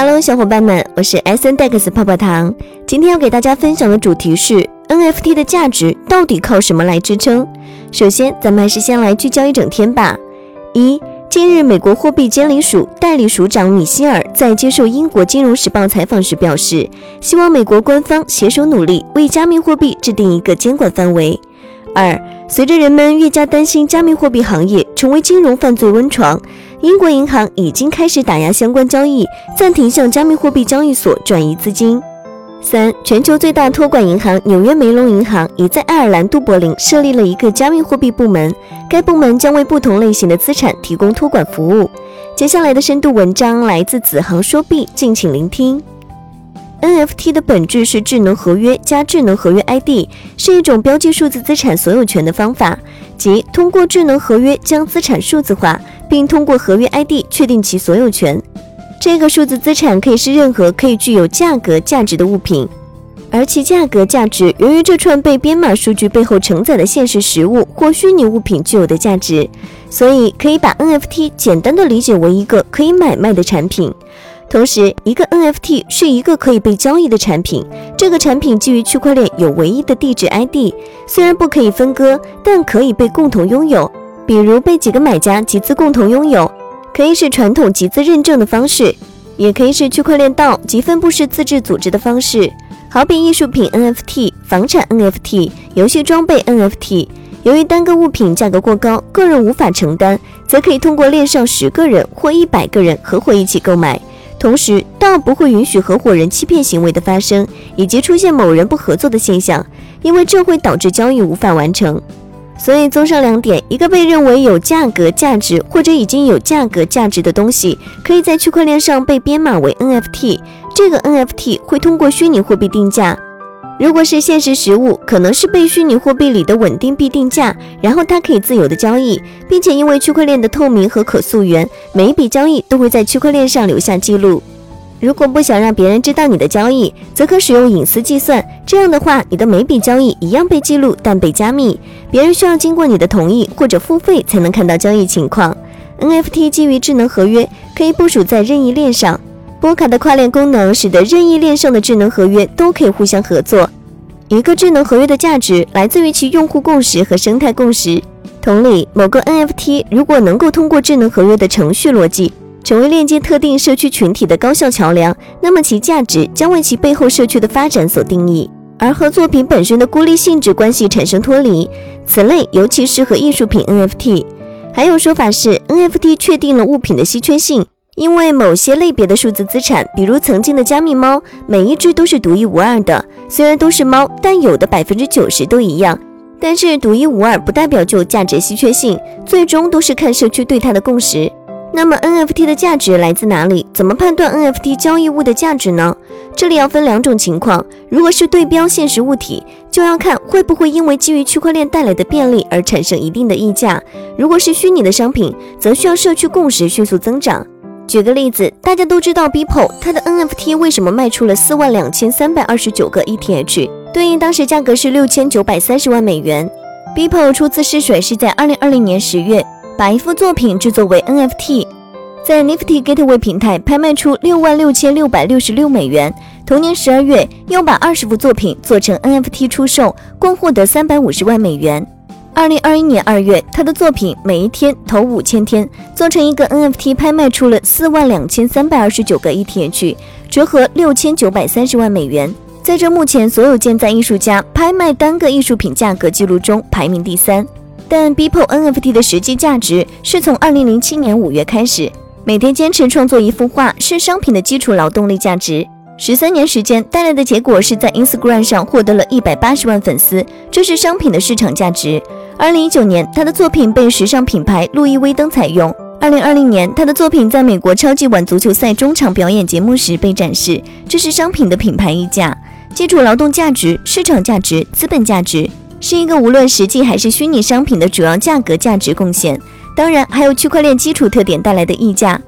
Hello，小伙伴们，我是 S N Dex 泡泡糖。今天要给大家分享的主题是 NFT 的价值到底靠什么来支撑？首先，咱们还是先来聚焦一整天吧。一，近日，美国货币监理署代理署长米歇尔在接受英国金融时报采访时表示，希望美国官方携手努力，为加密货币制定一个监管范围。二，随着人们越加担心加密货币行业成为金融犯罪温床，英国银行已经开始打压相关交易，暂停向加密货币交易所转移资金。三，全球最大托管银行纽约梅隆银行已在爱尔兰都柏林设立了一个加密货币部门，该部门将为不同类型的资产提供托管服务。接下来的深度文章来自子航说币，敬请聆听。NFT 的本质是智能合约加智能合约 ID，是一种标记数字资产所有权的方法，即通过智能合约将资产数字化，并通过合约 ID 确定其所有权。这个数字资产可以是任何可以具有价格价值的物品，而其价格价值由于这串被编码数据背后承载的现实实物或虚拟物品具有的价值，所以可以把 NFT 简单的理解为一个可以买卖的产品。同时，一个 NFT 是一个可以被交易的产品。这个产品基于区块链有唯一的地址 ID，虽然不可以分割，但可以被共同拥有。比如被几个买家集资共同拥有，可以是传统集资认证的方式，也可以是区块链道及分布式自治组织的方式。好比艺术品 NFT、房产 NFT、游戏装备 NFT。由于单个物品价格过高，个人无法承担，则可以通过链上十个人或一百个人合伙一起购买。同时，道不会允许合伙人欺骗行为的发生，以及出现某人不合作的现象，因为这会导致交易无法完成。所以，综上两点，一个被认为有价格价值或者已经有价格价值的东西，可以在区块链上被编码为 NFT，这个 NFT 会通过虚拟货币定价。如果是现实实物，可能是被虚拟货币里的稳定币定价，然后它可以自由的交易，并且因为区块链的透明和可溯源，每一笔交易都会在区块链上留下记录。如果不想让别人知道你的交易，则可使用隐私计算，这样的话，你的每笔交易一样被记录，但被加密，别人需要经过你的同意或者付费才能看到交易情况。NFT 基于智能合约，可以部署在任意链上。波卡的跨链功能使得任意链上的智能合约都可以互相合作。一个智能合约的价值来自于其用户共识和生态共识。同理，某个 NFT 如果能够通过智能合约的程序逻辑，成为链接特定社区群体的高效桥梁，那么其价值将为其背后社区的发展所定义，而和作品本身的孤立性质关系产生脱离。此类尤其适合艺术品 NFT。还有说法是，NFT 确定了物品的稀缺性。因为某些类别的数字资产，比如曾经的加密猫，每一只都是独一无二的。虽然都是猫，但有的百分之九十都一样。但是独一无二不代表就有价值稀缺性，最终都是看社区对它的共识。那么 NFT 的价值来自哪里？怎么判断 NFT 交易物的价值呢？这里要分两种情况。如果是对标现实物体，就要看会不会因为基于区块链带来的便利而产生一定的溢价；如果是虚拟的商品，则需要社区共识迅速增长。举个例子，大家都知道 Beeple，它的 NFT 为什么卖出了四万两千三百二十九个 ETH，对应当时价格是六千九百三十万美元。Beeple 初次试水是在二零二零年十月，把一幅作品制作为 NFT，在 Nifty Gateway 平台拍卖出六万六千六百六十六美元。同年十二月，又把二十幅作品做成 NFT 出售，共获得三百五十万美元。二零二一年二月，他的作品每一天投五千天，做成一个 NFT，拍卖出了四万两千三百二十九个 ETH，折合六千九百三十万美元，在这目前所有建在艺术家拍卖单个艺术品价格记录中排名第三。但 BPO NFT 的实际价值是从二零零七年五月开始，每天坚持创作一幅画是商品的基础劳动力价值。十三年时间带来的结果是在 Instagram 上获得了一百八十万粉丝，这是商品的市场价值。二零一九年，他的作品被时尚品牌路易威登采用。二零二零年，他的作品在美国超级碗足球赛中场表演节目时被展示，这是商品的品牌溢价。基础劳动价值、市场价值、资本价值，是一个无论实际还是虚拟商品的主要价格价值贡献。当然，还有区块链基础特点带来的溢价。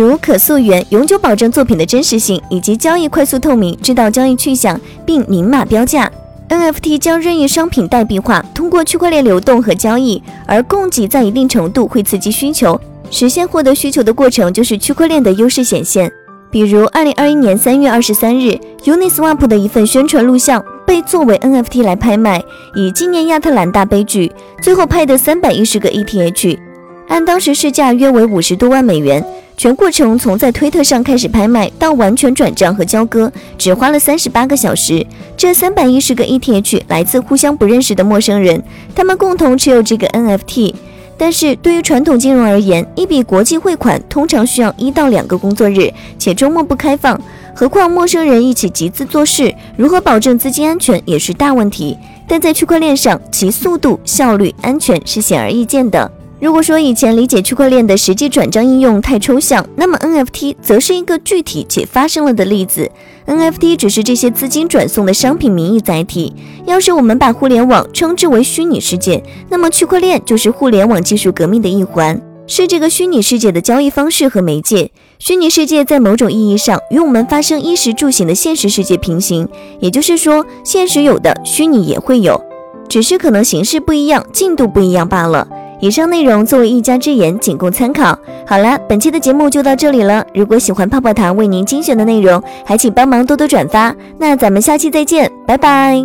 如可溯源、永久保证作品的真实性，以及交易快速透明，知道交易去向并明码标价。NFT 将任意商品代币化，通过区块链流动和交易，而供给在一定程度会刺激需求，实现获得需求的过程就是区块链的优势显现。比如二零二一年三月二十三日，Uniswap 的一份宣传录像被作为 NFT 来拍卖，以纪念亚特兰大悲剧，最后拍的三百一十个 ETH，按当时市价约为五十多万美元。全过程从在推特上开始拍卖到完全转账和交割，只花了三十八个小时。这三百一十个 ETH 来自互相不认识的陌生人，他们共同持有这个 NFT。但是对于传统金融而言，一笔国际汇款通常需要一到两个工作日，且周末不开放。何况陌生人一起集资做事，如何保证资金安全也是大问题。但在区块链上，其速度、效率、安全是显而易见的。如果说以前理解区块链的实际转账应用太抽象，那么 NFT 则是一个具体且发生了的例子。NFT 只是这些资金转送的商品名义载体。要是我们把互联网称之为虚拟世界，那么区块链就是互联网技术革命的一环，是这个虚拟世界的交易方式和媒介。虚拟世界在某种意义上与我们发生衣食住行的现实世界平行，也就是说，现实有的，虚拟也会有，只是可能形式不一样，进度不一样罢了。以上内容作为一家之言，仅供参考。好了，本期的节目就到这里了。如果喜欢泡泡糖为您精选的内容，还请帮忙多多转发。那咱们下期再见，拜拜。